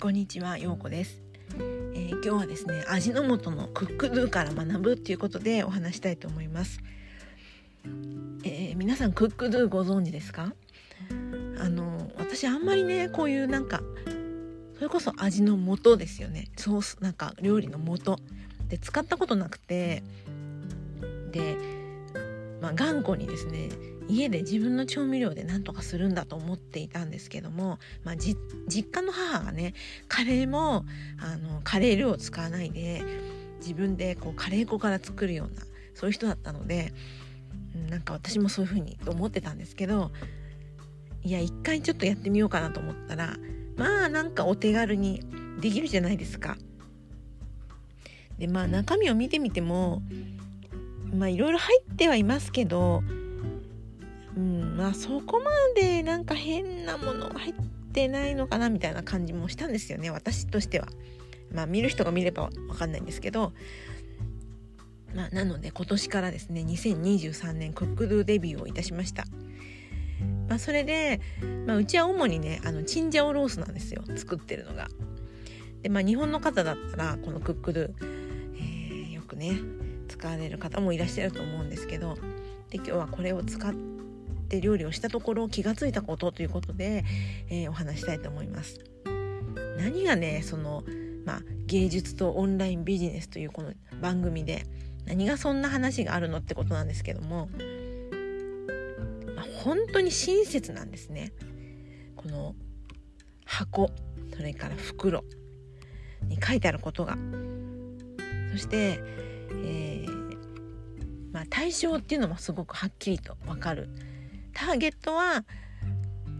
こんにちは、ようこです、えー、今日はですね、味の素のクックドゥから学ぶっていうことでお話したいと思います。えー、皆さんクックドゥご存知ですか？あの私あんまりねこういうなんかそれこそ味の素ですよね。ソースなんか料理の素で使ったことなくてで、まあ、頑固にですね家で自分の調味料で何とかするんだと思っていたんですけども、まあ、実家の母がねカレーもあのカレールーを使わないで自分でこうカレー粉から作るようなそういう人だったのでなんか私もそういう風にと思ってたんですけどいや一回ちょっとやってみようかなと思ったらまあなんかお手軽にできるじゃないですか。でまあ中身を見てみてもまあいろいろ入ってはいますけどまあそこまでなんか変なもの入ってないのかなみたいな感じもしたんですよね私としては。まあ見る人が見れば分かんないんですけどまあ、なので今年からですね2023年クックドゥデビューをいたしました。まあ、それで、まあ、うちは主にねあのチンジャオロースなんですよ作ってるのが。でまあ日本の方だったらこのクックドゥ、えー、よくね使われる方もいらっしゃると思うんですけどで今日はこれを使っって料理をしたところ気がついたことということで、えー、お話したいと思います。何がねその、まあ、芸術とオンラインビジネスというこの番組で何がそんな話があるのってことなんですけども、まあ、本当に親切なんですね。この箱それから袋に書いてあることがそして、えーまあ、対象っていうのもすごくはっきりと分かるターゲットは、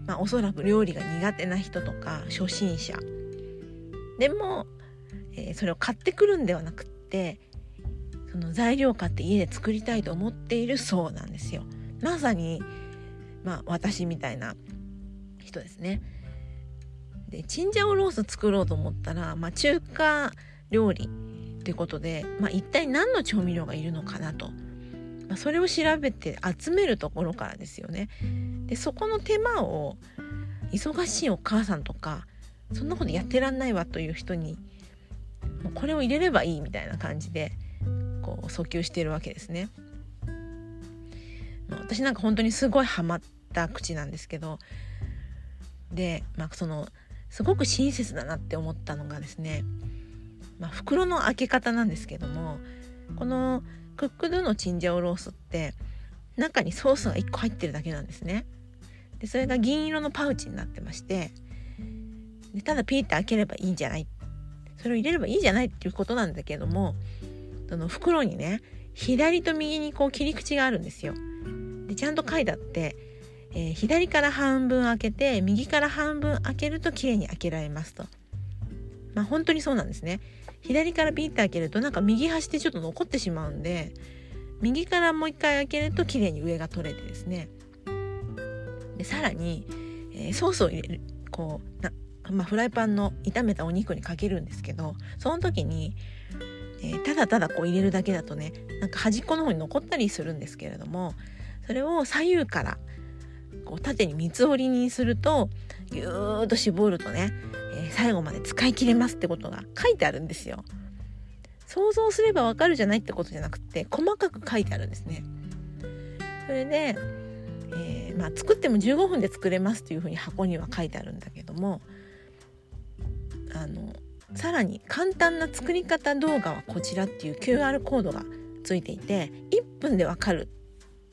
まあ、おそらく料理が苦手な人とか初心者でも、えー、それを買ってくるんではなくってその材料を買って家で作りたいと思っているそうなんですよ。まさに、まあ、私みたいな人ですね。でチンジャオロース作ろうと思ったら、まあ、中華料理ということで、まあ、一体何の調味料がいるのかなと。まあ、それを調べて集めるところからですよね。でそこの手間を忙しいお母さんとかそんなことやってらんないわという人にもうこれを入れればいいみたいな感じでこう訴求してるわけですね。ま、私なんか本当にすごいハマった口なんですけどで、まあ、そのすごく親切だなって思ったのがですね、まあ、袋の開け方なんですけどもこのクックドゥのチンジャオロースって中にソースが1個入ってるだけなんですね。でそれが銀色のパウチになってましてでただピーって開ければいいんじゃないそれを入れればいいじゃないっていうことなんだけどもその袋にね左と右にこう切り口があるんですよ。でちゃんと書いてあって、えー、左から半分開けて右から半分開けると綺麗に開けられますと。まあ本当にそうなんですね。左からピッて開けるとなんか右端でちょっと残ってしまうんで右からもう一回開けると綺麗に上が取れてですね。でさらに、えー、ソースを入れるこうな、まあ、フライパンの炒めたお肉にかけるんですけどその時に、えー、ただただこう入れるだけだとねなんか端っこの方に残ったりするんですけれどもそれを左右からこう縦に三つ折りにするとぎゅーっと絞るとね、最後まで使い切れますってことが書いてあるんですよ。想像すればわかるじゃないってことじゃなくて細かく書いてあるんですね。それで、えー、まあ、作っても15分で作れますっていうふうに箱には書いてあるんだけどもあのさらに簡単な作り方動画はこちらっていう QR コードがついていて1分でわかる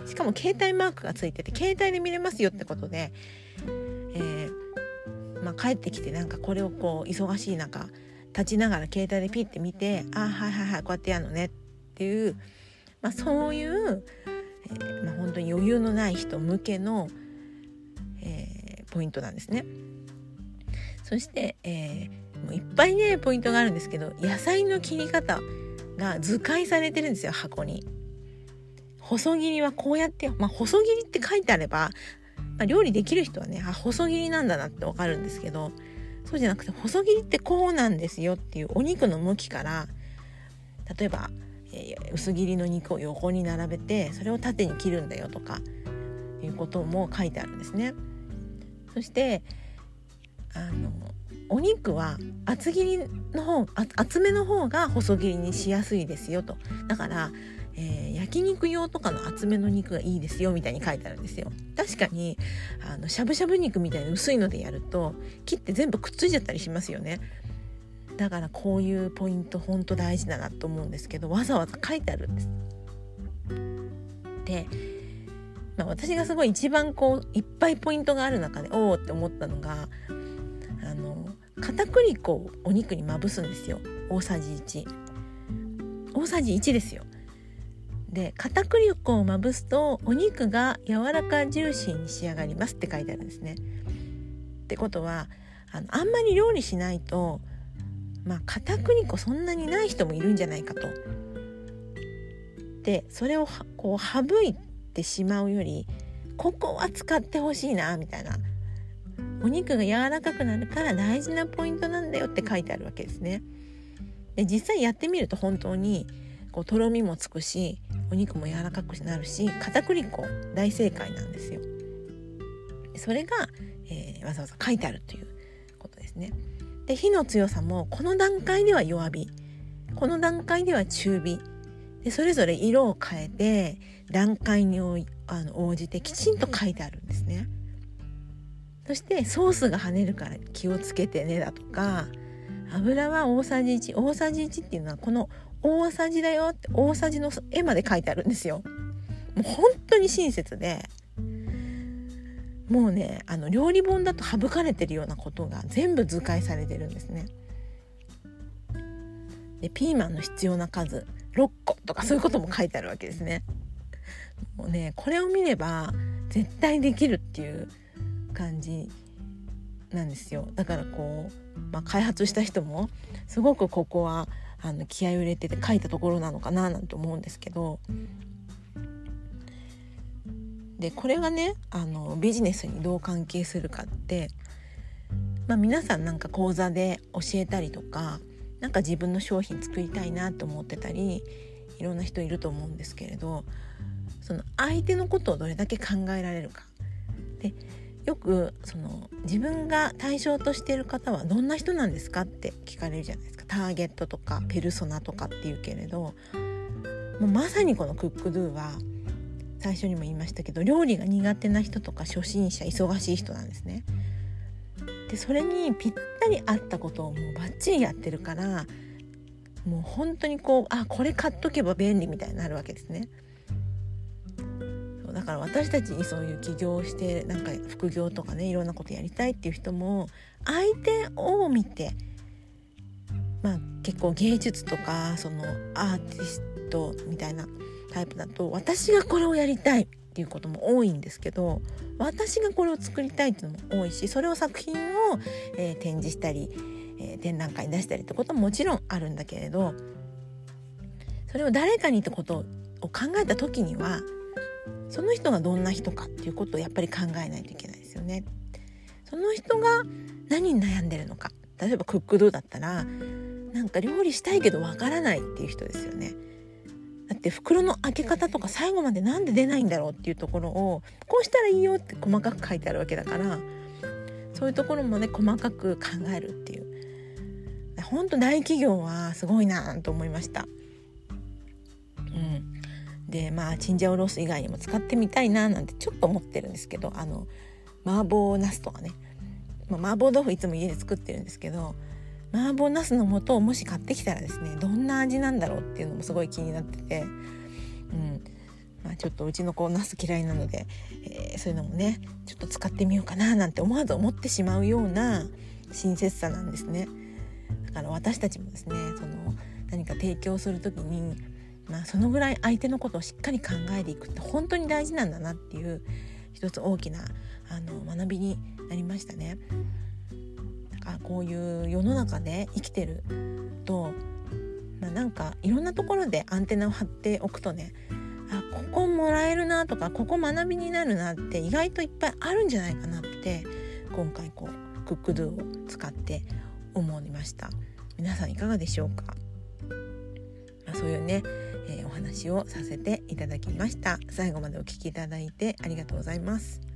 しかも携帯マークがついてて携帯で見れますよってことでまあ、帰ってきてなんかこれをこう忙しい中立ちながら携帯でピッて見て「あはいはいはいこうやってやるのね」っていう、まあ、そういう、えー、まあ、本当に余裕のない人向けの、えー、ポイントなんですね。そして、えー、もういっぱいねポイントがあるんですけど野菜の切り方が図解されてるんですよ箱に。細切りはこうやって、まあ、細切りって書いてあればまあ、料理できる人はねあ細切りなんだなってわかるんですけどそうじゃなくて細切りってこうなんですよっていうお肉の向きから例えば、えー、薄切りの肉を横に並べてそれを縦に切るんだよとかいうことも書いてあるんですね。そしてあのお肉は厚切りの方厚めの方が細切りにしやすいですよとだから、えー、焼肉用とかの厚めの肉がいいですよみたいに書いてあるんですよ確かにあのしゃぶしゃぶ肉みたいに薄いのでやると切って全部くっついちゃったりしますよねだからこういうポイント本当大事だなと思うんですけどわざわざ書いてあるんです。で、まあ、私がすごい一番こういっぱいポイントがある中でおおって思ったのがあの片栗粉をお肉にまぶすんですよ大さじ1。大さじ1ですよ。で片栗粉をまぶすとお肉が柔らかジューシーに仕上がりますって書いてあるんですね。ってことはあのあんまり料理しないとまあ片栗粉そんなにない人もいるんじゃないかと。でそれをこう省いてしまうよりここは使ってほしいなみたいなお肉が柔らかくなるから大事なポイントなんだよって書いてあるわけですね。で実際やってみると本当にこうとろみもつくしお肉も柔らかくなるし片栗粉大正解なんですよ。それが、えー、わざわざ書いてあるということですね。で火の強さもこの段階では弱火この段階では中火でそれぞれ色を変えて段階にあの応じてきちんと書いてあるんですね。そしてソースが跳ねるから気をつけてねだとか油は大さじ1大さじ1っていうのはこの大さじだよって大さじの絵まで書いてあるんですよ。もう本当に親切でもうねあの料理本だと省かれてるようなことが全部図解されてるんですね。でピーマンの必要な数6個とかそういうことも書いてあるわけですね。もうねこれを見れば絶対できるっていう感じなんですよだからこう、まあ、開発した人もすごくここはあの気合を入れてて書いたところなのかななんて思うんですけどでこれがねあのビジネスにどう関係するかって、まあ、皆さんなんか講座で教えたりとか何か自分の商品作りたいなと思ってたりいろんな人いると思うんですけれどその相手のことをどれだけ考えられるか。でよくその自分が対象としている方はどんな人なんですかって聞かれるじゃないですかターゲットとかペルソナとかっていうけれどもうまさにこのクックドゥは最初にも言いましたけど料理が苦手な人とか初心者忙しい人なんですね。でそれにぴったり合ったことをもうバッチリやってるからもう本当にこうあこれ買っとけば便利みたいになるわけですね。だから私たちにそういう起業してなんか副業とかねいろんなことやりたいっていう人も相手を見てまあ結構芸術とかそのアーティストみたいなタイプだと私がこれをやりたいっていうことも多いんですけど私がこれを作りたいっていうのも多いしそれを作品を、えー、展示したり、えー、展覧会に出したりってことももちろんあるんだけれどそれを誰かにってことを考えた時にはその人がどんな人かっていうことをやっぱり考えないといけないですよね。その人が何に悩んでるのか例えばクックドゥだったらなんか料理したいけどわからないっていう人ですよね。だって袋の開け方とか最後まで何で出ないんだろうっていうところをこうしたらいいよって細かく書いてあるわけだからそういうところもね細かく考えるっていう本当大企業はすごいなと思いました。でまあチンジャオロース以外にも使ってみたいななんてちょっと思ってるんですけどあの麻婆茄子とかね、まあ、麻婆豆腐いつも家で作ってるんですけど麻婆茄子の素をもし買ってきたらですねどんな味なんだろうっていうのもすごい気になってて、うんまあ、ちょっとうちの子茄子嫌いなので、えー、そういうのもねちょっと使ってみようかななんて思わず思ってしまうような親切さなんですね。だから私たちもですねその何か提供する時に、まあ、そのぐらい相手のことをしっかり考えていくって本当に大事なんだなっていう一つ大きなあの学びになりましたね。あこういう世の中で生きてると、まあ、なんかいろんなところでアンテナを張っておくとねあここもらえるなとかここ学びになるなって意外といっぱいあるんじゃないかなって今回こうクックドゥを使って思いました皆さんいかがでしょうか、まあ、そういうね、えー、お話をさせていただきました。最後までお聴きいただいてありがとうございます。